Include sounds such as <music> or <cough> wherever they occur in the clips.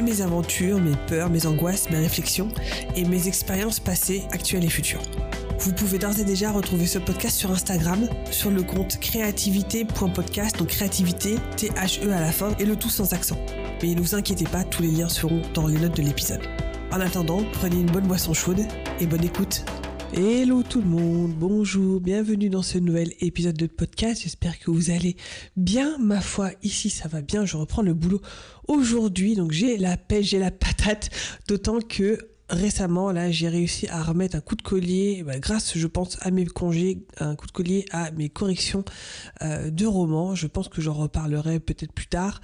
mes aventures, mes peurs, mes angoisses, mes réflexions et mes expériences passées, actuelles et futures. Vous pouvez d'ores et déjà retrouver ce podcast sur Instagram, sur le compte créativité.podcast, donc créativité, T-H-E à la fin, et le tout sans accent. Mais ne vous inquiétez pas, tous les liens seront dans les notes de l'épisode. En attendant, prenez une bonne boisson chaude et bonne écoute. Hello tout le monde, bonjour, bienvenue dans ce nouvel épisode de podcast. J'espère que vous allez bien. Ma foi, ici ça va bien. Je reprends le boulot aujourd'hui, donc j'ai la pêche, j'ai la patate. D'autant que récemment, là, j'ai réussi à remettre un coup de collier, bah, grâce, je pense, à mes congés, un coup de collier à mes corrections euh, de romans. Je pense que j'en reparlerai peut-être plus tard.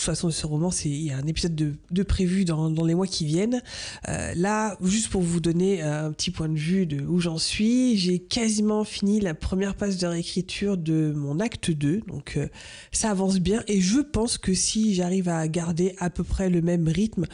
De toute façon, ce roman, c'est il y a un épisode de, prévu dans, les mois qui viennent. Euh, là, juste pour vous donner un petit point de vue de où j'en suis, j'ai quasiment fini la première phase de réécriture de mon acte 2. Donc, euh, ça avance bien. Et je pense que si j'arrive à garder à peu près le même rythme,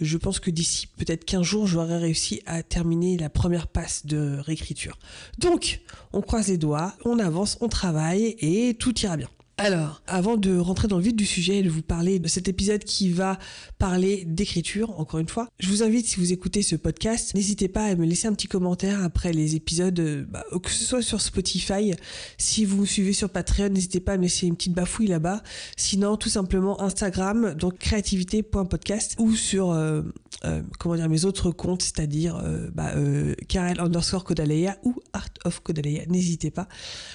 je pense que d'ici peut-être 15 jours, j'aurai réussi à terminer la première passe de réécriture. Donc, on croise les doigts, on avance, on travaille et tout ira bien. Alors, avant de rentrer dans le vif du sujet et de vous parler de cet épisode qui va parler d'écriture, encore une fois, je vous invite, si vous écoutez ce podcast, n'hésitez pas à me laisser un petit commentaire après les épisodes, bah, que ce soit sur Spotify, si vous me suivez sur Patreon, n'hésitez pas à me laisser une petite bafouille là-bas. Sinon, tout simplement Instagram, donc créativité.podcast ou sur, euh, euh, comment dire, mes autres comptes, c'est-à-dire euh, bah, euh, Karel underscore Kodaleya ou Art of Kodaleya. N'hésitez pas.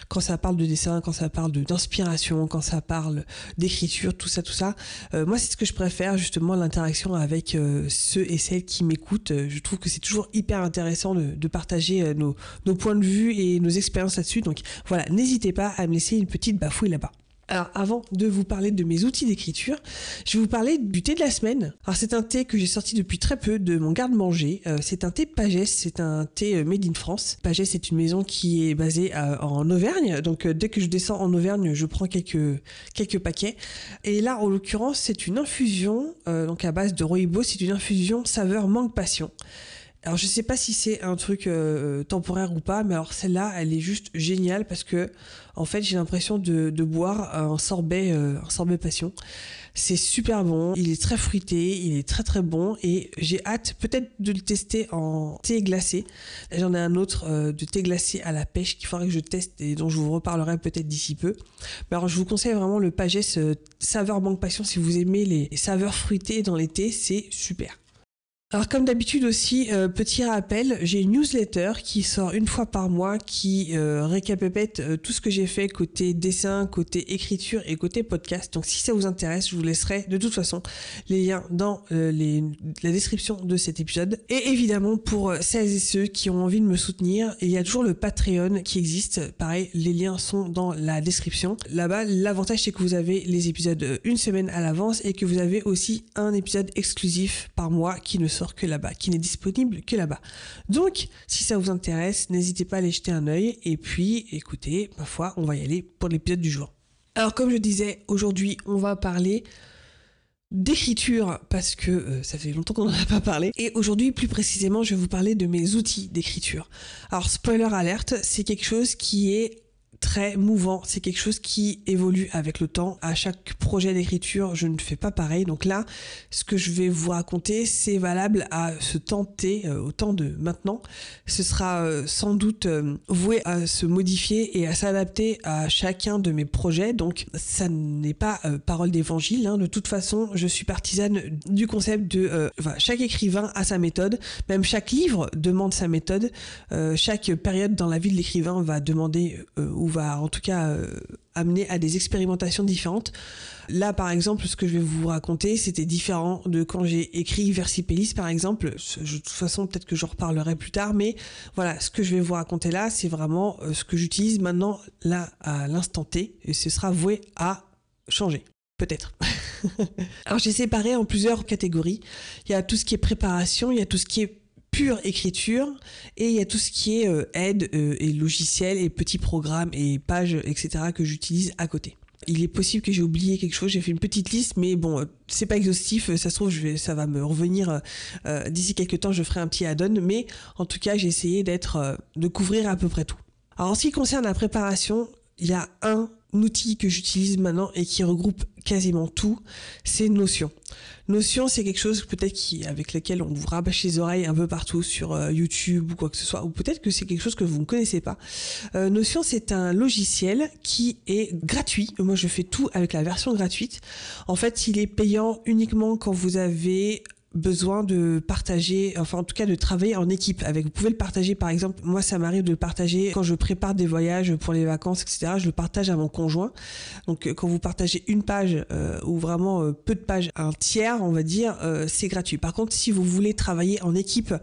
Quand ça parle de dessin, quand ça parle d'inspiration, quand ça parle d'écriture, tout ça, tout ça. Moi, c'est ce que je préfère, justement, l'interaction avec ceux et celles qui m'écoutent. Je trouve que c'est toujours hyper intéressant de, partager nos points de vue et nos expériences là-dessus. Donc voilà, n'hésitez pas à me laisser une petite bafouille là-bas. Alors avant de vous parler de mes outils d'écriture, je vais vous parler du thé de la semaine. Alors c'est un thé que j'ai sorti depuis très peu de mon garde-manger. Euh, c'est un thé Pagès, c'est un thé made in France. Pagès c'est une maison qui est basée à, en Auvergne, donc euh, dès que je descends en Auvergne, je prends quelques quelques paquets. Et là en l'occurrence c'est une infusion, euh, donc à base de rooibos, c'est une infusion saveur mangue passion. Alors je sais pas si c'est un truc euh, temporaire ou pas, mais alors celle-là, elle est juste géniale parce que en fait j'ai l'impression de, de, boire un sorbet, euh, un sorbet passion. C'est super bon, il est très fruité, il est très très bon et j'ai hâte peut-être de le tester en thé glacé. J'en ai un autre euh, de thé glacé à la pêche qu'il faudrait que je teste et dont je vous reparlerai peut-être d'ici peu. Mais alors je vous conseille vraiment le Pagès saveur mangue passion si vous aimez les saveurs fruitées dans les thés, c'est super. Alors comme d'habitude aussi, euh, petit rappel, j'ai une newsletter qui sort une fois par mois qui euh, récapépète euh, tout ce que j'ai fait côté dessin, côté écriture et côté podcast. Donc si ça vous intéresse, je vous laisserai de toute façon les liens dans euh, la description de cet épisode. Et évidemment pour celles et ceux qui ont envie de me soutenir, il y a toujours le Patreon qui existe. Pareil, les liens sont dans la description. Là-bas, l'avantage c'est que vous avez les épisodes une semaine à l'avance et que vous avez aussi un épisode exclusif par mois qui ne que là-bas, qui n'est disponible que là-bas. Donc, si ça vous intéresse, n'hésitez pas à aller jeter un œil. Et puis, écoutez, ma foi, on va y aller pour l'épisode du jour. Alors, comme je disais, aujourd'hui, on va parler d'écriture parce que euh, ça fait longtemps qu'on n'en a pas parlé et aujourd'hui plus précisément je vais vous parler de mes outils d'écriture alors spoiler alerte c'est quelque chose qui est très mouvant. C'est quelque chose qui évolue avec le temps. À chaque projet d'écriture, je ne fais pas pareil. Donc là, ce que je vais vous raconter, c'est valable à ce temps T, euh, au temps de maintenant. Ce sera euh, sans doute euh, voué à se modifier et à s'adapter à chacun de mes projets. Donc ça n'est pas parole d'évangile. Hein. De toute façon, je suis partisane du concept de chaque écrivain a sa méthode. Même chaque livre demande sa méthode. Chaque période dans la vie de l'écrivain va demander va en tout cas euh, amener à des expérimentations différentes. Là, par exemple, ce que je vais vous raconter, c'était différent de quand j'ai écrit Versipellis, par exemple. Je, de toute façon, peut-être que j'en reparlerai plus tard, mais voilà, ce que je vais vous raconter là, c'est vraiment euh, ce que j'utilise maintenant, là, à l'instant T, et ce sera voué à changer. Peut-être. <laughs> Alors j'ai séparé en plusieurs catégories. Il y a tout ce qui est préparation, il y a tout ce qui est pure écriture et il y a tout ce qui est euh, aide euh, et logiciel et petits programmes et pages, etc. que j'utilise à côté. Il est possible que j'ai oublié quelque chose, j'ai fait une petite liste, mais bon, euh, c'est pas exhaustif, ça se trouve, ça va me revenir d'ici quelques temps, je ferai un petit add-on, mais en tout cas, j'ai essayé d'être, de couvrir à peu près tout. Alors en ce qui concerne la préparation, il y a un outil que j'utilise maintenant et qui regroupe quasiment tout, c'est Notion. Notion, c'est quelque chose peut-être qui avec lequel on vous rabâche les oreilles un peu partout sur euh, YouTube ou quoi que ce soit, ou peut-être que c'est quelque chose que vous ne connaissez pas. Euh, Notion, c'est un logiciel qui est gratuit. Moi, je fais tout avec la version gratuite. En fait, il est payant uniquement quand vous avez besoin de partager, enfin en tout cas de travailler en équipe avec. Vous pouvez le partager par exemple, moi ça m'arrive de le partager quand je prépare des voyages pour les vacances, etc. Je le partage à mon conjoint. Donc euh, quand vous partagez une page euh, ou vraiment euh, peu de pages, un tiers on va dire, c'est gratuit. Par contre si vous voulez travailler en équipe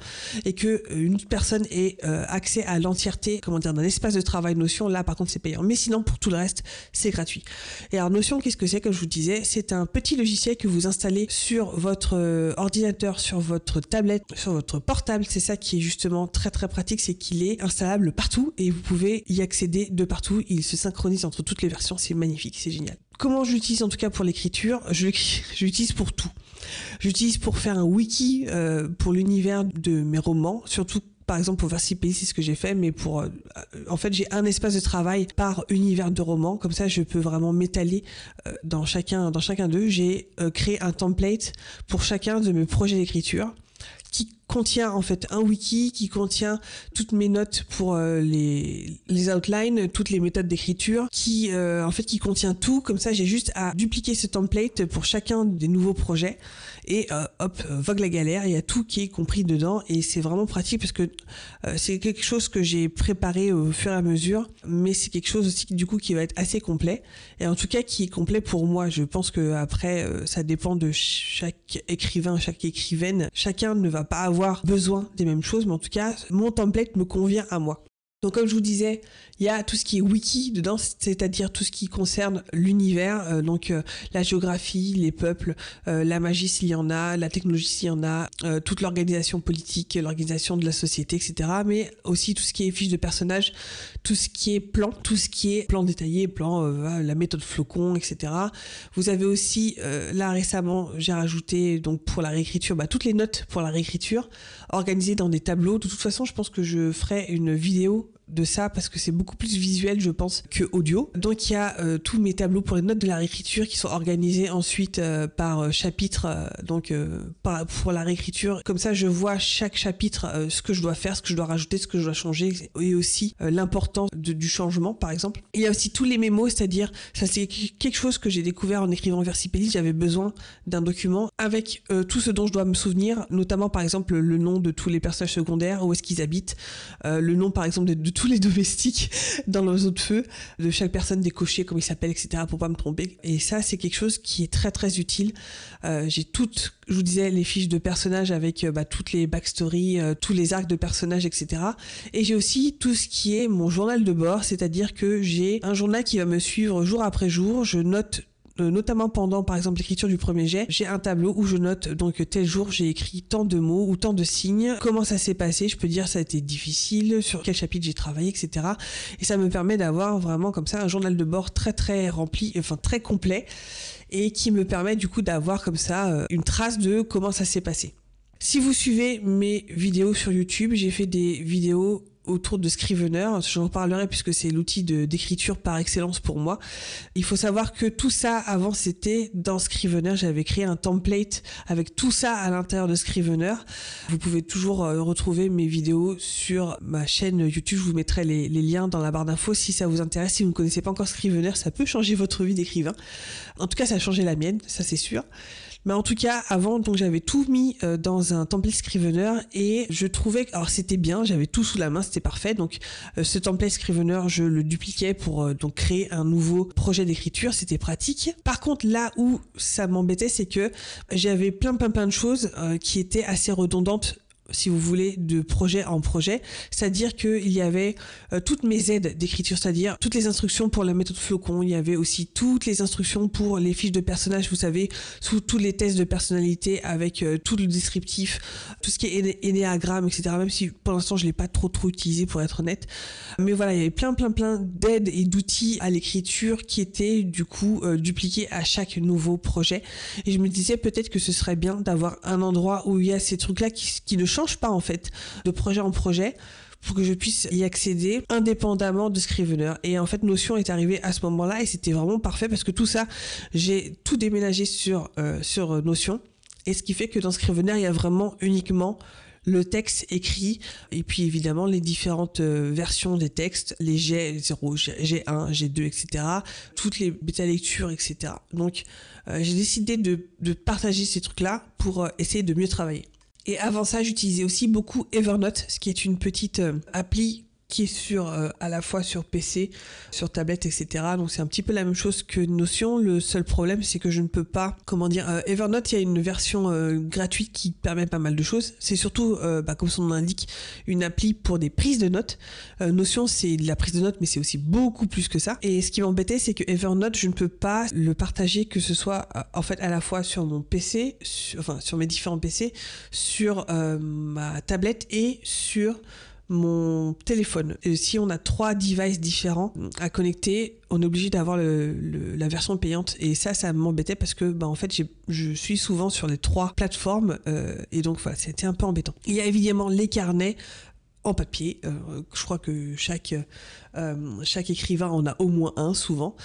et que une personne ait accès à l'entièreté, comment dire, d'un espace de travail Notion, là par contre c'est payant. Mais sinon pour tout le reste c'est gratuit. Et alors Notion qu'est-ce que c'est? Comme je vous disais, c'est un petit logiciel que vous installez sur votre ordinateur sur votre tablette, sur votre portable. C'est ça qui est justement très très pratique, c'est qu'il est installable partout et vous pouvez y accéder de partout. Il se synchronise entre toutes les versions, c'est magnifique, c'est génial. Comment j'utilise en tout cas pour l'écriture Je l'utilise <laughs> pour tout. J'utilise pour faire un wiki euh, pour l'univers de mes romans, surtout par exemple pour Versipélie, c'est ce que j'ai fait, mais pour euh, en fait j'ai un espace de travail par univers de roman, comme ça je peux vraiment m'étaler euh, dans chacun dans chacun d'eux. J'ai euh, créé un template pour chacun de mes projets d'écriture qui contient en fait un wiki qui contient toutes mes notes pour les, les outlines, toutes les méthodes d'écriture, qui en fait qui contient tout. Comme ça, j'ai juste à dupliquer ce template pour chacun des nouveaux projets et euh, hop, euh, vogue la galère, il y a tout qui est compris dedans et c'est vraiment pratique parce que euh, c'est quelque chose que j'ai préparé au fur et à mesure, mais c'est quelque chose aussi du coup qui va être assez complet et en tout cas qui est complet pour moi. Je pense que après ça dépend de chaque écrivain, chaque écrivaine, chacun ne va pas avoir besoin des mêmes choses, mais en tout cas mon template me convient à moi. Donc comme je vous disais, il y a tout ce qui est wiki dedans, c'est-à-dire tout ce qui concerne l'univers, euh, donc euh, la géographie, les peuples, euh, la magie s'il y en a, la technologie s'il y en a, toute l'organisation politique, l'organisation de la société, etc. Mais aussi tout ce qui est fiche de personnages, tout ce qui est plan, tout ce qui est plan détaillé, plan, la méthode flocon, etc. Vous avez aussi, là récemment, j'ai rajouté donc pour la réécriture, bah, toutes les notes pour la réécriture organisées dans des tableaux. De toute façon, je pense que je ferai une vidéo de ça parce que c'est beaucoup plus visuel, je pense, que audio. Donc il y a euh, tous mes tableaux pour les notes de la réécriture qui sont organisés ensuite euh, par euh, chapitre, donc pour la réécriture. Comme ça, je vois chaque chapitre ce que je dois faire, ce que je dois rajouter, ce que je dois changer et aussi l'importance du changement, par exemple. Il y a aussi tous les mémos, c'est-à-dire ça c'est quelque chose que j'ai découvert en écrivant Versipelli. J'avais besoin d'un document avec tout ce dont je dois me souvenir, notamment par exemple le nom de tous les personnages secondaires, où est-ce qu'ils habitent, le nom par exemple de, de tous les domestiques dans l'oiseau de feu, de chaque personne des cochers, comment ils s'appellent, etc., pour pas me tromper. Et ça, c'est quelque chose qui est très très utile. Euh, j'ai toutes, je vous disais, les fiches de personnages avec euh, bah, toutes les backstories, euh, tous les arcs de personnages, etc. Et j'ai aussi tout ce qui est mon journal de bord, c'est-à-dire que j'ai un journal qui va me suivre jour après jour. Je note notamment pendant par exemple l'écriture du premier jet, j'ai un tableau où je note donc tel jour j'ai écrit tant de mots ou tant de signes, comment ça s'est passé, je peux dire ça a été difficile, sur quel chapitre j'ai travaillé, etc. Et ça me permet d'avoir vraiment comme ça un journal de bord très très rempli, enfin très complet et qui me permet du coup d'avoir comme ça euh, une trace de comment ça s'est passé. Si vous suivez mes vidéos sur YouTube, j'ai fait des vidéos autour de Scrivener. J'en reparlerai puisque c'est l'outil d'écriture par excellence pour moi. Il faut savoir que tout ça avant c'était dans Scrivener. J'avais créé un template avec tout ça à l'intérieur de Scrivener. Vous pouvez toujours euh, retrouver mes vidéos sur ma chaîne YouTube. Je vous mettrai les, les liens dans la barre d'infos si ça vous intéresse. Si vous ne connaissez pas encore Scrivener, ça peut changer votre vie d'écrivain. En tout cas, ça a changé la mienne, ça c'est sûr. Mais en tout cas, avant, donc j'avais tout mis euh, dans un template Scrivener et je trouvais, alors c'était bien, j'avais tout sous la main, c'était parfait. Donc euh, ce template Scrivener, je le dupliquais pour euh, donc créer un nouveau projet d'écriture, c'était pratique. Par contre, là où ça m'embêtait, c'est que j'avais plein plein plein de choses qui étaient assez redondantes si vous voulez, de projet en projet. C'est-à-dire qu'il y avait euh, toutes mes aides d'écriture, c'est-à-dire toutes les instructions pour la méthode flocon. Il y avait aussi toutes les instructions pour les fiches de personnages, vous savez, sous tous les tests de personnalité avec euh, tout le descriptif, tout ce qui est énéagramme, etc. Même si pour l'instant je l'ai pas trop trop utilisé pour être honnête. Mais voilà, il y avait plein plein plein d'aides et d'outils à l'écriture qui étaient du coup euh, dupliqués à chaque nouveau projet. Et je me disais peut-être que ce serait bien d'avoir un endroit où il y a ces trucs-là qui, qui ne change pas en fait de projet en projet pour que je puisse y accéder indépendamment de Scrivener. Et en fait, Notion est arrivé à ce moment-là et c'était vraiment parfait parce que tout ça, j'ai tout déménagé sur, euh, sur Notion. Et ce qui fait que dans Scrivener, il y a vraiment uniquement le texte écrit et puis évidemment les différentes euh, versions des textes, les G0, G1, G2, etc. Toutes les bêta lectures, etc. Donc euh, j'ai décidé de, de partager ces trucs-là pour essayer de mieux travailler. Et avant ça, j'utilisais aussi beaucoup Evernote, ce qui est une petite euh, appli qui est sur euh, à la fois sur PC, sur tablette, etc. Donc c'est un petit peu la même chose que Notion. Le seul problème, c'est que je ne peux pas, comment dire, euh, Evernote, il y a une version euh, gratuite qui permet pas mal de choses. C'est surtout, bah, comme son nom l'indique, une appli pour des prises de notes. Notion, c'est la prise de notes, mais c'est aussi beaucoup plus que ça. Et ce qui m'embêtait, c'est que Evernote, je ne peux pas le partager, que ce soit en fait à la fois sur mon PC, enfin sur mes différents PC, sur ma tablette et sur mon téléphone. Si on a trois devices différents à connecter, on est obligé d'avoir la version payante. Et ça, ça m'embêtait parce que, bah, en fait, je suis souvent sur les trois plateformes euh, et donc c'était un peu embêtant. Il y a évidemment les carnets en papier. Euh, je crois que euh, chaque écrivain en a au moins un souvent.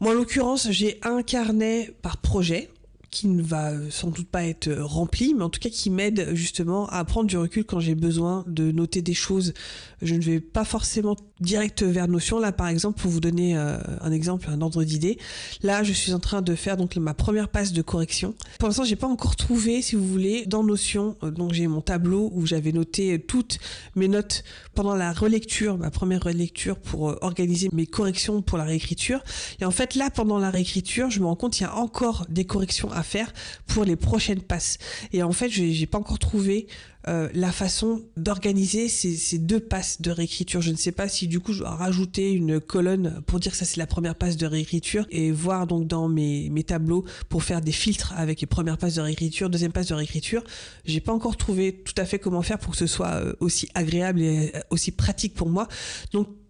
Moi, en l'occurrence, j'ai un carnet par projet qui ne va sans doute pas être rempli, mais en tout cas qui m'aide justement à prendre du recul quand j'ai besoin de noter des choses. Je ne vais pas forcément direct vers Notion. Là, par exemple, pour vous donner euh, un exemple, un ordre d'idée, là, je suis en train de faire donc ma première passe de correction. Pour l'instant, j'ai pas encore trouvé, si vous voulez, dans Notion. Euh, donc, j'ai mon tableau où j'avais noté toutes mes notes pendant la relecture, ma première relecture, pour euh, organiser mes corrections pour la réécriture. Et en fait, là, pendant la réécriture, je me rends compte qu'il y a encore des corrections à faire pour les prochaines passes. Et en fait, j'ai pas encore trouvé euh, la façon d'organiser ces, deux passes de réécriture. Je ne sais pas si du coup je dois rajouter une colonne pour dire que ça c'est la première passe de réécriture et voir donc dans mes, tableaux pour faire des filtres avec les premières passes de réécriture, deuxième passe de réécriture. J'ai pas encore trouvé tout à fait comment faire pour que ce soit euh, aussi agréable et euh, aussi pratique pour moi.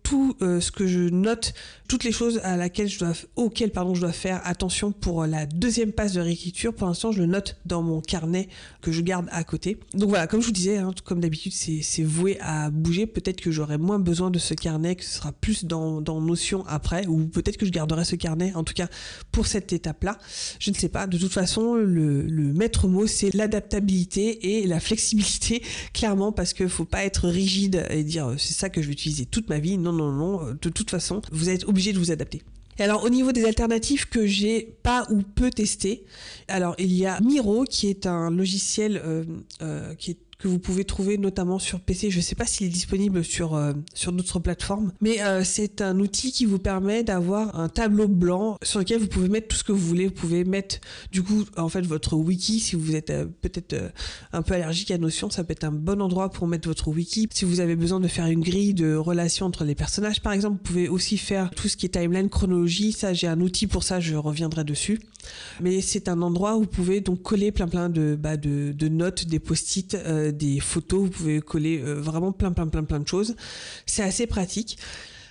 Tout euh, ce que je note, toutes les choses à laquelle je dois, auxquelles pardon, je dois faire attention pour la deuxième passe de réécriture. Pour l'instant, je le note dans mon carnet que je garde à côté. Donc voilà, comme je vous disais, hein, comme d'habitude, c'est voué à bouger. Peut-être que j'aurai moins besoin de ce carnet, que ce sera plus dans, dans Notion après, ou peut-être que je garderai ce carnet, en tout cas pour cette étape-là. Je ne sais pas. De toute façon, le, le maître mot, c'est l'adaptabilité et la flexibilité, <laughs> clairement, parce que faut pas être rigide et dire c'est ça que je vais utiliser toute ma vie. Non, non, non, euh, de toute façon, vous êtes obligé de vous adapter. Et alors au niveau des alternatives que j'ai pas ou peu testé, alors il y a Miro qui est un logiciel euh, euh, qui est que vous pouvez trouver notamment sur PC. Je ne sais pas s'il est disponible sur, euh, sur d'autres plateformes, mais euh, c'est un outil qui vous permet d'avoir un tableau blanc sur lequel vous pouvez mettre tout ce que vous voulez. Vous pouvez mettre du coup en fait votre wiki si vous êtes euh, peut-être un peu allergique à Notion, ça peut être un bon endroit pour mettre votre wiki. Si vous avez besoin de faire une grille de relations entre les personnages par exemple, vous pouvez aussi faire tout ce qui est timeline, chronologie. Ça j'ai un outil pour ça, je reviendrai dessus. Mais c'est un endroit où vous pouvez donc coller plein plein de, bah, de, de notes, des post-it, des photos, vous pouvez coller euh, vraiment plein plein plein plein de choses. C'est assez pratique.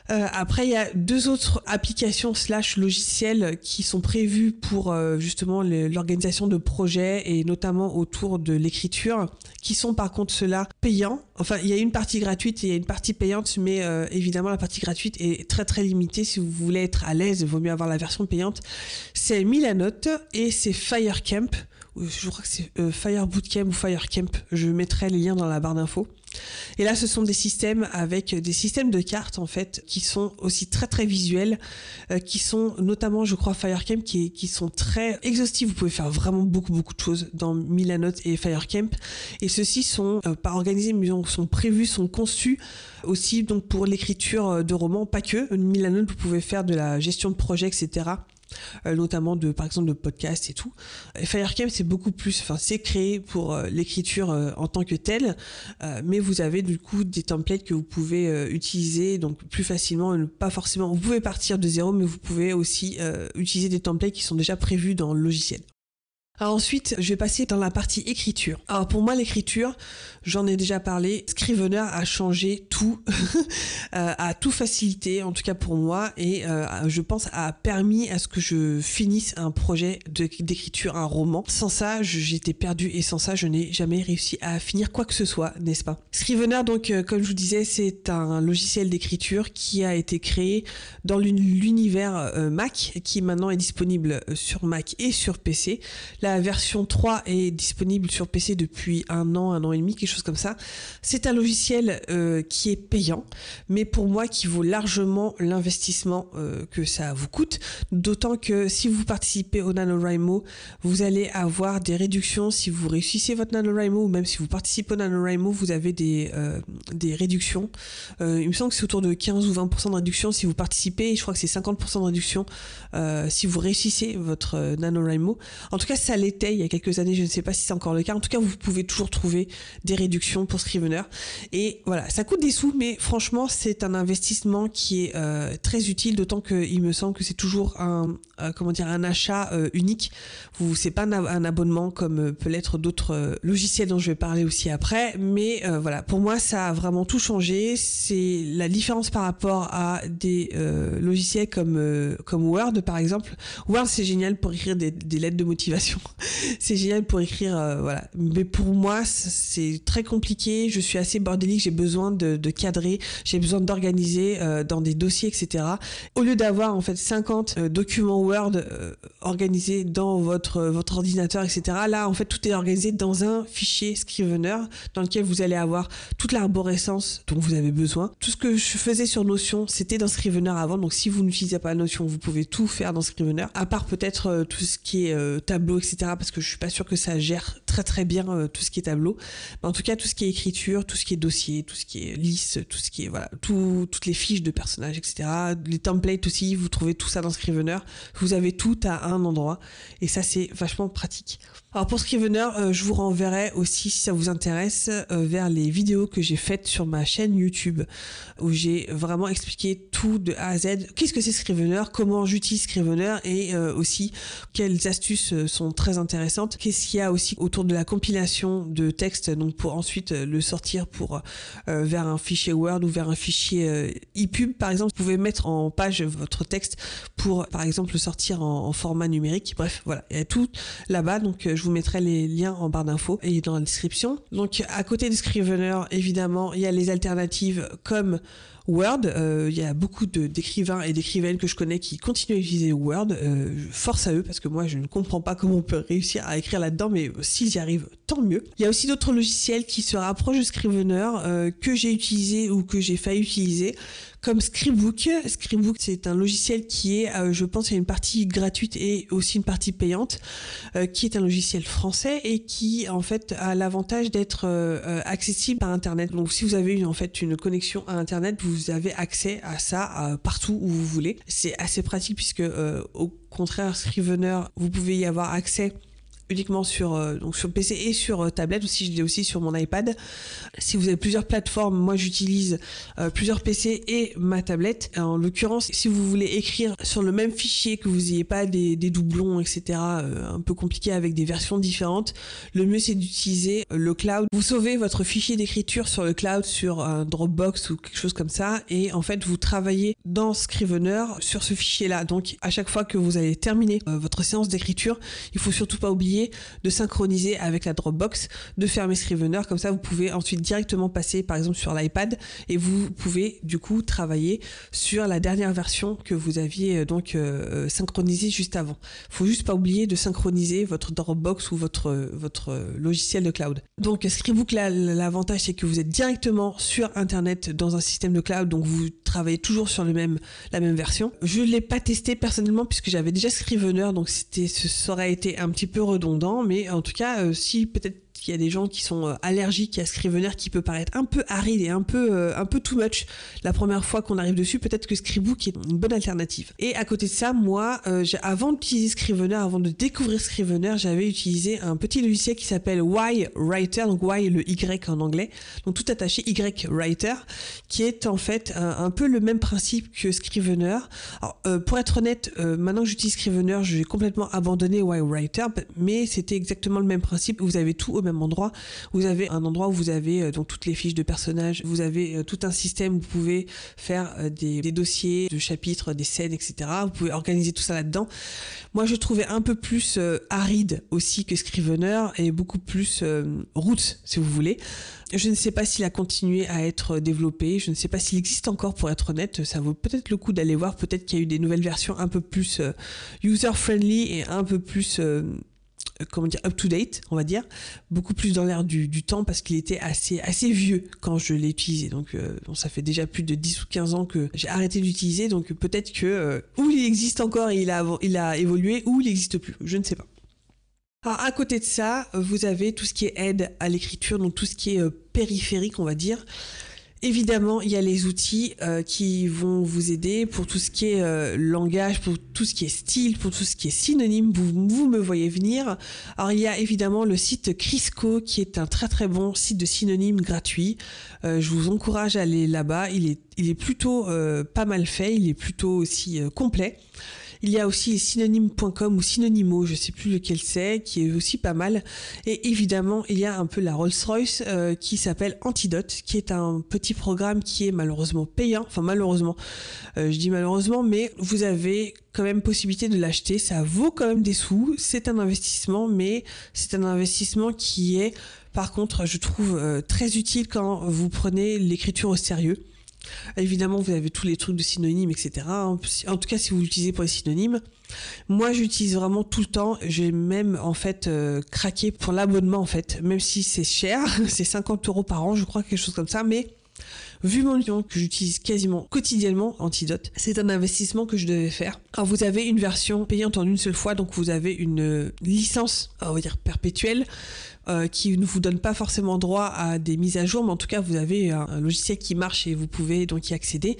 Euh, après, il y a deux autres applications slash logiciels qui sont prévus pour euh, justement l'organisation de projets et notamment autour de l'écriture, qui sont par contre ceux-là payants. Enfin, il y a une partie gratuite et il y a une partie payante, mais évidemment la partie gratuite est très très limitée. Si vous voulez être à l'aise, il vaut mieux avoir la version payante. C'est Milanote et c'est Firecamp je crois que c'est euh, Fire Bootcamp ou Fire Camp. Je mettrai les liens dans la barre d'infos. Et là, ce sont des systèmes avec des systèmes de cartes en fait qui sont aussi très très visuels, euh, qui sont notamment, je crois, Firecamp, qui, qui sont très exhaustifs. Vous pouvez faire vraiment beaucoup beaucoup de choses dans Milanote et Firecamp. Et ceux-ci sont euh, pas organisés, mais sont prévus, sont conçus aussi donc pour l'écriture de romans, pas que. Milanote, vous pouvez faire de la gestion de projet, etc notamment de par exemple de podcasts et tout. Et Firecamp c'est beaucoup plus, enfin c'est créé pour l'écriture en tant que telle, mais vous avez du coup des templates que vous pouvez utiliser donc plus facilement, pas forcément. Vous pouvez partir de zéro, mais vous pouvez aussi utiliser des templates qui sont déjà prévus dans le logiciel. Alors ensuite, je vais passer dans la partie écriture. Alors pour moi, l'écriture, j'en ai déjà parlé, Scrivener a changé tout, <laughs> euh, a tout facilité, en tout cas pour moi, et euh, je pense a permis à ce que je finisse un projet d'écriture, un roman. Sans ça, j'étais perdu et sans ça, je n'ai jamais réussi à finir quoi que ce soit, n'est-ce pas? Scrivener, donc, euh, comme je vous disais, c'est un logiciel d'écriture qui a été créé dans l'univers Mac, qui maintenant est disponible sur Mac et sur PC. La version 3 est disponible sur PC depuis un an, un an et demi, quelque chose comme ça. C'est un logiciel euh, qui est payant, mais pour moi qui vaut largement l'investissement euh, que ça vous coûte. D'autant que si vous participez au NaNoWriMo, vous allez avoir des réductions si vous réussissez votre NaNoWriMo ou même si vous participez au NaNoWriMo, vous avez des, euh, des réductions. il me semble que c'est autour de 15 ou 20% de réduction si vous participez je crois que c'est 50% de réduction si vous réussissez votre NaNoWriMo. En tout cas, ça l'était il y a quelques années, je ne sais pas si c'est encore le cas. En tout cas, vous pouvez toujours trouver des réductions pour Scrivener. Et voilà, ça coûte des sous, mais franchement, c'est un investissement qui est euh, très utile, d'autant qu'il me semble que c'est toujours un, euh, comment dire, un achat euh, unique. Vous, c'est pas un, abonnement comme peut l'être d'autres logiciels dont je vais parler aussi après. Mais voilà, pour moi, ça a vraiment tout changé. C'est la différence par rapport à des logiciels comme comme Word, par exemple. Word, c'est génial pour écrire des lettres de motivation <laughs> c'est génial pour écrire, euh, voilà. Mais pour moi, c'est très compliqué. Je suis assez bordélique. J'ai besoin de, cadrer. J'ai besoin d'organiser euh, dans des dossiers, etc. Au lieu d'avoir en fait 50 euh, documents Word organisés dans votre votre ordinateur, etc. Là, en fait, tout est organisé dans un fichier Scrivener dans lequel vous allez avoir toute l'arborescence dont vous avez besoin. Tout ce que je faisais sur Notion, c'était dans Scrivener avant. Donc, si vous n'utilisez pas Notion, vous pouvez tout faire dans Scrivener. À part peut-être tout ce qui est tableau, etc parce que je suis pas sûre que ça gère très très bien euh, tout ce qui est tableau. Mais en tout cas, tout ce qui est écriture, tout ce qui est dossier, tout ce qui est lisse, tout ce qui est voilà, tout, toutes les fiches de personnages, etc. Les templates aussi, vous trouvez tout ça dans Scrivener. Vous avez tout à un endroit et ça c'est vachement pratique. Alors pour Scrivener, euh, je vous renverrai aussi si ça vous intéresse euh, vers les vidéos que j'ai faites sur ma chaîne YouTube où j'ai vraiment expliqué tout de A à Z. Qu'est-ce que c'est Scrivener, comment j'utilise Scrivener? Et aussi quelles astuces sont très intéressantes? Qu'est-ce qu'il y a aussi autour de la compilation de texte, donc pour ensuite euh, le sortir pour euh, vers un fichier Word ou vers un fichier euh, ePub par exemple. Vous pouvez mettre en page votre texte pour par exemple le sortir en, format numérique. Bref, voilà, il y a tout là-bas. Donc vous mettrai les liens en barre d'infos et dans la description. Donc à côté de Scrivener, évidemment, il y a les alternatives comme Word. Euh, il y a beaucoup d'écrivains et d'écrivaines que je connais qui continuent à utiliser Word. Euh, force à eux parce que moi je ne comprends pas comment on peut réussir à écrire là-dedans, mais s'ils y arrivent, mieux. Il y a aussi d'autres logiciels qui se rapprochent de Scrivener euh, que j'ai utilisé ou que j'ai failli utiliser comme Scribook. Scribook, c'est un logiciel qui est, euh, je pense, il y a une partie gratuite et aussi une partie payante, euh, qui est un logiciel français et qui, en fait, a l'avantage d'être accessible par Internet. Donc, si vous avez en fait, une connexion à Internet, vous avez accès à ça partout où vous voulez. C'est assez pratique puisque, au contraire, Scrivener, vous pouvez y avoir accès uniquement sur euh, donc sur PC et sur euh, tablette aussi je l'ai aussi sur mon iPad. Si vous avez plusieurs plateformes moi j'utilise euh, plusieurs PC et ma tablette. En l'occurrence si vous voulez écrire sur le même fichier que vous n'ayez pas des, des, doublons etc un peu compliqué avec des versions différentes le mieux c'est d'utiliser le cloud. Vous sauvez votre fichier d'écriture sur le cloud sur un Dropbox ou quelque chose comme ça et en fait vous travaillez dans Scrivener sur ce fichier là donc à chaque fois que vous allez terminer votre séance d'écriture il faut surtout pas oublier de synchroniser avec la Dropbox, de fermer Scrivener, comme ça vous pouvez ensuite directement passer par exemple sur l'iPad et vous pouvez du coup travailler sur la dernière version que vous aviez euh, donc euh, synchronisée juste avant. Faut juste pas oublier de synchroniser votre Dropbox ou votre votre logiciel de cloud. Donc Scribook l'avantage c'est que vous êtes directement sur internet dans un système de cloud donc vous travaillez toujours sur la même version. Je l'ai pas testé personnellement puisque j'avais déjà Scrivener donc c'était ça aurait été un petit peu redondant mais en tout cas, euh, si peut-être qu'il y a des gens qui sont euh, allergiques à Scrivener qui peut paraître un peu aride et un peu euh, un peu too much la première fois qu'on arrive dessus, peut-être que Scribook est une bonne alternative. Et à côté de ça, moi, euh, avant d'utiliser Scrivener, avant de découvrir Scrivener, j'avais utilisé un petit logiciel qui s'appelle Y Writer, donc Y le Y en anglais, donc tout attaché Y Writer, qui est en fait un, peu le même principe que Scrivener. Pour être honnête, maintenant que j'utilise Scrivener, j'ai complètement abandonné Y Writer, mais c'était exactement le même principe. Vous avez tout au même endroit. Vous avez un endroit où vous avez euh, donc toutes les fiches de personnages. Vous avez euh, tout un système où vous pouvez faire euh, des, dossiers de chapitres, des scènes, etc. Vous pouvez organiser tout ça là-dedans. Moi, je trouvais un peu plus aride aussi que Scrivener et beaucoup plus route, si vous voulez. Je ne sais pas s'il a continué à être développé. Je ne sais pas s'il existe encore, pour être honnête. Ça vaut peut-être le coup d'aller voir. Peut-être qu'il y a eu des nouvelles versions un peu plus user-friendly et un peu plus euh, comment dire up to date on va dire beaucoup plus dans l'air du, temps parce qu'il était assez assez vieux quand je l'ai utilisé. Donc euh, ça fait déjà plus de 10 ou 15 ans que j'ai arrêté d'utiliser donc peut-être que euh, ou il existe encore et il a il a évolué ou il n'existe plus. Je ne sais pas. Alors à côté de ça, vous avez tout ce qui est aide à l'écriture, donc tout ce qui est périphérique, on va dire. Évidemment, il y a les outils euh, qui vont vous aider pour tout ce qui est euh, langage, pour tout ce qui est style, pour tout ce qui est synonyme. Vous, me voyez venir. Alors, il y a évidemment le site Crisco qui est un très très bon site de synonymes gratuit. Euh, je vous encourage à aller là-bas. Il est plutôt pas mal fait. Il est plutôt aussi complet. Il y a aussi synonyme.com ou synonymo, je sais plus lequel c'est, qui est aussi pas mal. Et évidemment, il y a un peu la Rolls-Royce euh, qui s'appelle Antidote, qui est un petit programme qui est malheureusement payant. Enfin malheureusement, euh, je dis malheureusement, mais vous avez quand même possibilité de l'acheter. Ça vaut quand même des sous. C'est un investissement, mais c'est un investissement qui est, par contre, je trouve euh, très utile quand vous prenez l'écriture au sérieux. Évidemment, vous avez tous les trucs de synonymes, etc. En tout cas, si vous l'utilisez pour les synonymes. Moi, j'utilise vraiment tout le temps. J'ai même, en fait, euh, craqué pour l'abonnement, en fait. Même si c'est cher, <laughs> c'est 50 euros par an, je crois, quelque chose comme ça. Mais vu mon nom que j'utilise quasiment quotidiennement, Antidote, c'est un investissement que je devais faire. Alors, vous avez une version payante en une seule fois, donc vous avez une licence, on va dire, perpétuelle euh, qui ne vous donne pas forcément droit à des mises à jour, mais en tout cas vous avez un, logiciel qui marche et vous pouvez donc y accéder.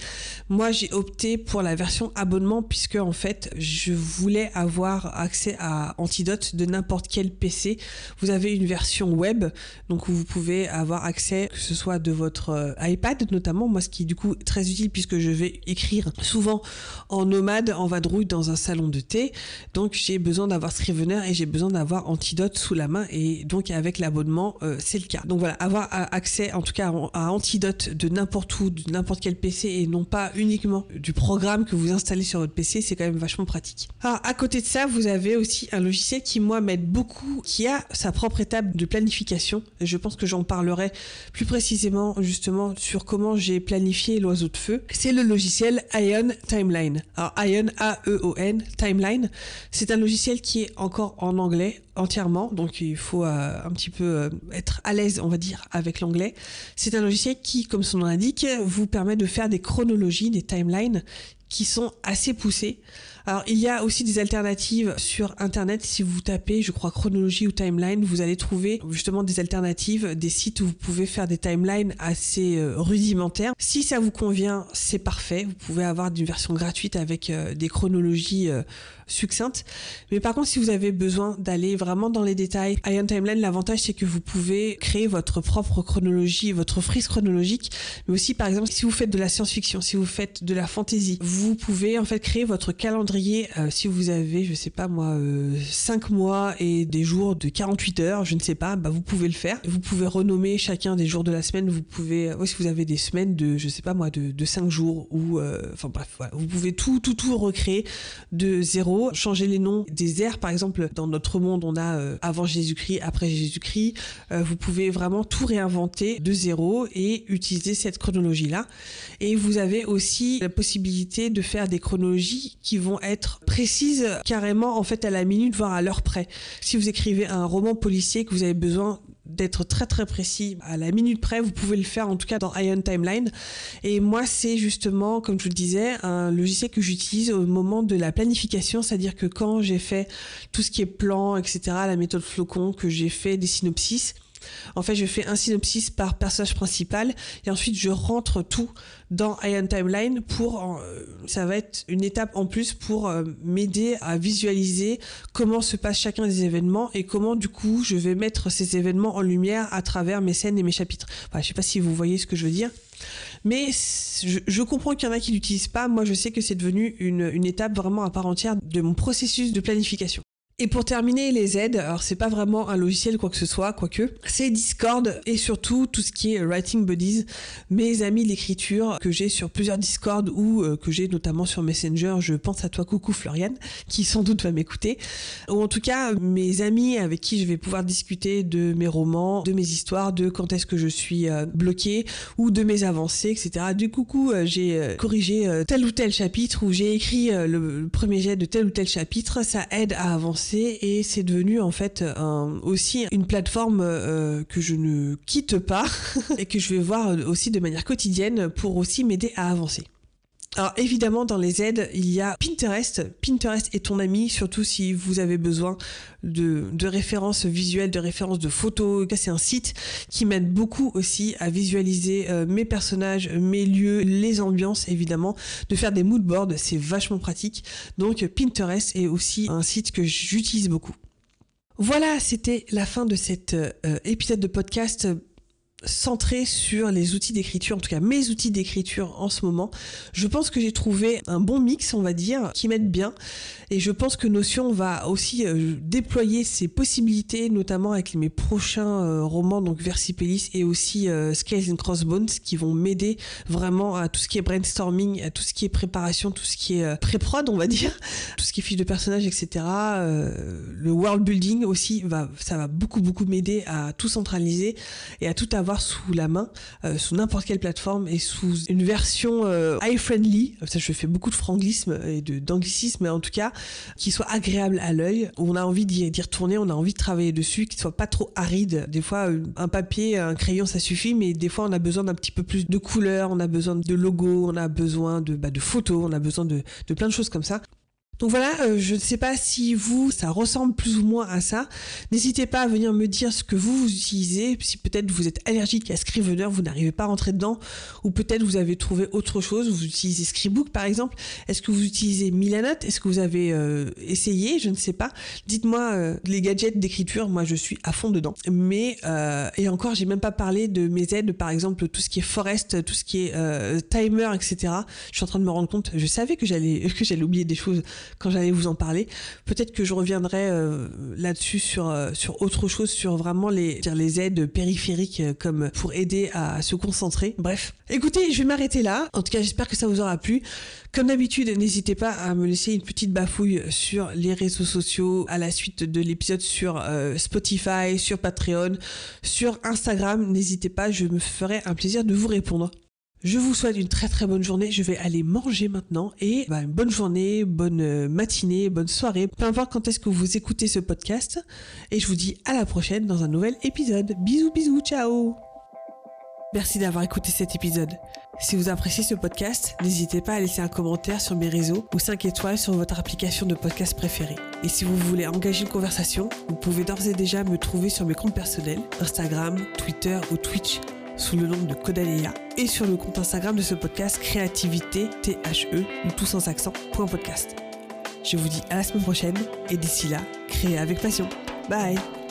Moi j'ai opté pour la version abonnement puisque en fait je voulais avoir accès à Antidote de n'importe quel PC. Vous avez une version web, donc où vous pouvez avoir accès que ce soit de votre euh, iPad notamment, moi ce qui est du coup très utile puisque je vais écrire souvent en nomade, en vadrouille dans un salon de thé, donc j'ai besoin d'avoir Scrivener et j'ai besoin d'avoir Antidote sous la main et donc avec l'abonnement, euh, c'est le cas. Donc voilà, avoir accès en tout cas à Antidote de n'importe où, de n'importe quel PC et non pas uniquement du programme que vous installez sur votre PC, c'est quand même vachement pratique. Alors à côté de ça, vous avez aussi un logiciel qui moi m'aide beaucoup, qui a sa propre étape de planification. Je pense que j'en parlerai plus précisément justement sur comment j'ai planifié l'oiseau de feu. C'est le logiciel Ion Timeline. Alors Ion A-E-O-N Timeline, c'est un logiciel qui est encore en anglais entièrement, donc il faut euh, un petit peu euh, être à l'aise, on va dire, avec l'anglais. C'est un logiciel qui, comme son nom l'indique, vous permet de faire des chronologies, des timelines qui sont assez poussées. Alors il y a aussi des alternatives sur internet. Si vous tapez, je crois chronologie ou timeline, vous allez trouver justement des alternatives, des sites où vous pouvez faire des timelines assez euh, rudimentaires. Si ça vous convient, c'est parfait. Vous pouvez avoir une version gratuite avec euh, des chronologies euh, succinctes. Mais par contre, si vous avez besoin d'aller vraiment dans les détails, Ion Timeline, l'avantage c'est que vous pouvez créer votre propre chronologie, votre frise chronologique. Mais aussi, par exemple, si vous faites de la science-fiction, si vous faites de la fantasy, vous pouvez en fait créer votre calendrier euh, si vous avez, je sais pas moi, 5 euh, mois et des jours de 48 heures, je ne sais pas, bah vous pouvez le faire. Vous pouvez renommer chacun des jours de la semaine. Vous pouvez, euh, si vous avez des semaines de, je sais pas moi, de, de 5 jours ou, enfin bref, vous pouvez tout, tout, tout recréer de zéro, changer les noms des ères. Par exemple, dans notre monde, on a avant Jésus-Christ, après Jésus-Christ. vous pouvez vraiment tout réinventer de zéro et utiliser cette chronologie-là. Et vous avez aussi la possibilité de faire des chronologies qui vont être précises carrément en fait à la minute, voire à l'heure près. Si vous écrivez un roman policier que vous avez besoin d'être très très précis à la minute près, vous pouvez le faire en tout cas dans Ion Timeline. Et moi, c'est justement, comme je vous le disais, un logiciel que j'utilise au moment de la planification, c'est-à-dire que quand j'ai fait tout ce qui est plan, etc., la méthode flocon, que j'ai fait des synopsis, En fait, je fais un synopsis par personnage principal et ensuite je rentre tout dans Ion Timeline pour, euh, ça va être une étape en plus pour euh, m'aider à visualiser comment se passe chacun des événements et comment du coup je vais mettre ces événements en lumière à travers mes scènes et mes chapitres. Enfin, je sais pas si vous voyez ce que je veux dire. Mais je, comprends qu'il y en a qui l'utilisent pas. Moi, je sais que c'est devenu une, une étape vraiment à part entière de mon processus de planification. Et pour terminer, les aides, alors c'est pas vraiment un logiciel quoi que ce soit, quoique, c'est Discord et surtout tout ce qui est Writing Buddies, mes amis d'écriture que j'ai sur plusieurs Discord ou euh, que j'ai notamment sur Messenger, je pense à toi coucou Floriane, qui sans doute va m'écouter, ou en tout cas mes amis avec qui je vais pouvoir discuter de mes romans, de mes histoires, de quand est-ce que je suis euh, bloqué ou de mes avancées, etc. Du coucou, euh, j'ai corrigé tel ou tel chapitre ou j'ai écrit le premier jet de tel ou tel chapitre, ça aide à avancer et c'est devenu en fait aussi une plateforme euh, que je ne quitte pas <laughs> et que je vais voir aussi de manière quotidienne pour aussi m'aider à avancer. Alors évidemment, dans les aides, il y a Pinterest. Pinterest est ton ami, surtout si vous avez besoin de, références visuelles, de références de photos. C'est un site qui m'aide beaucoup aussi à visualiser euh, mes personnages, mes lieux, les ambiances évidemment, de faire des mood boards, c'est vachement pratique. Donc Pinterest est aussi un site que j'utilise beaucoup. Voilà, c'était la fin de cet euh, épisode de podcast centré sur les outils d'écriture, en tout cas mes outils d'écriture en ce moment. Je pense que j'ai trouvé un bon mix, on va dire, qui m'aide bien. Et je pense que Notion va aussi euh, déployer ses possibilités, notamment avec mes prochains euh, romans, donc Versipelis et aussi euh, Scales and Crossbones, qui vont m'aider vraiment à tout ce qui est brainstorming, à tout ce qui est préparation, tout ce qui est pré-prod, on va dire, <laughs> tout ce qui est fiche de personnage, etc. le world building aussi, va, ça va beaucoup, beaucoup m'aider à tout centraliser et à tout avoir sous la main, euh, sous n'importe quelle plateforme et sous une version euh, eye-friendly. Ça, je fais beaucoup de franglisme et d'anglicisme, mais en tout cas, qui soit agréable à l'œil, on a envie d'y retourner, on a envie de travailler dessus, qui soit pas trop aride. Des fois, un papier, un crayon, ça suffit, mais des fois, on a besoin d'un petit peu plus de couleurs, on a besoin de logos, on a besoin de, bah, de photos, on a besoin de, de plein de choses comme ça. Donc voilà, euh, je ne sais pas si vous, ça ressemble plus ou moins à ça. N'hésitez pas à venir me dire ce que vous, vous utilisez, si peut-être vous êtes allergique à Scrivener, vous n'arrivez pas à rentrer dedans, ou peut-être vous avez trouvé autre chose, vous utilisez Scribook par exemple. Est-ce que vous utilisez Milanote? Est-ce que vous avez euh, essayé? Je ne sais pas. Dites-moi euh, les gadgets d'écriture, moi je suis à fond dedans. Mais, et encore, j'ai même pas parlé de mes aides, par exemple tout ce qui est Forest, tout ce qui est timer, etc. Je suis en train de me rendre compte, je savais que j'allais <laughs> que j'allais oublier des choses quand j'allais vous en parler. Peut-être que je reviendrai euh, là-dessus sur euh, sur autre chose, sur vraiment les dire les aides périphériques euh, comme pour aider à se concentrer. Bref, écoutez, je vais m'arrêter là. En tout cas, j'espère que ça vous aura plu. Comme d'habitude, n'hésitez pas à me laisser une petite bafouille sur les réseaux sociaux à la suite de l'épisode sur Spotify, sur Patreon, sur Instagram. N'hésitez pas, je me ferai un plaisir de vous répondre. Je vous souhaite une très très bonne journée. Je vais aller manger maintenant et bah, une bonne journée, bonne euh, matinée, bonne soirée. Peu importe quand est-ce que vous écoutez ce podcast. Et je vous dis à la prochaine dans un nouvel épisode. Bisous bisous, ciao Merci d'avoir écouté cet épisode. Si vous appréciez ce podcast, n'hésitez pas à laisser un commentaire sur mes réseaux ou 5 étoiles sur votre application de podcast préférée. Et si vous voulez engager une conversation, vous pouvez d'ores et déjà me trouver sur mes comptes personnels, Instagram, Twitter ou Twitch sous le nom de Codalea et sur le compte Instagram de ce podcast créativité THE ou tout sans accent podcast. Je vous dis à la semaine prochaine et d'ici là, créez avec passion. Bye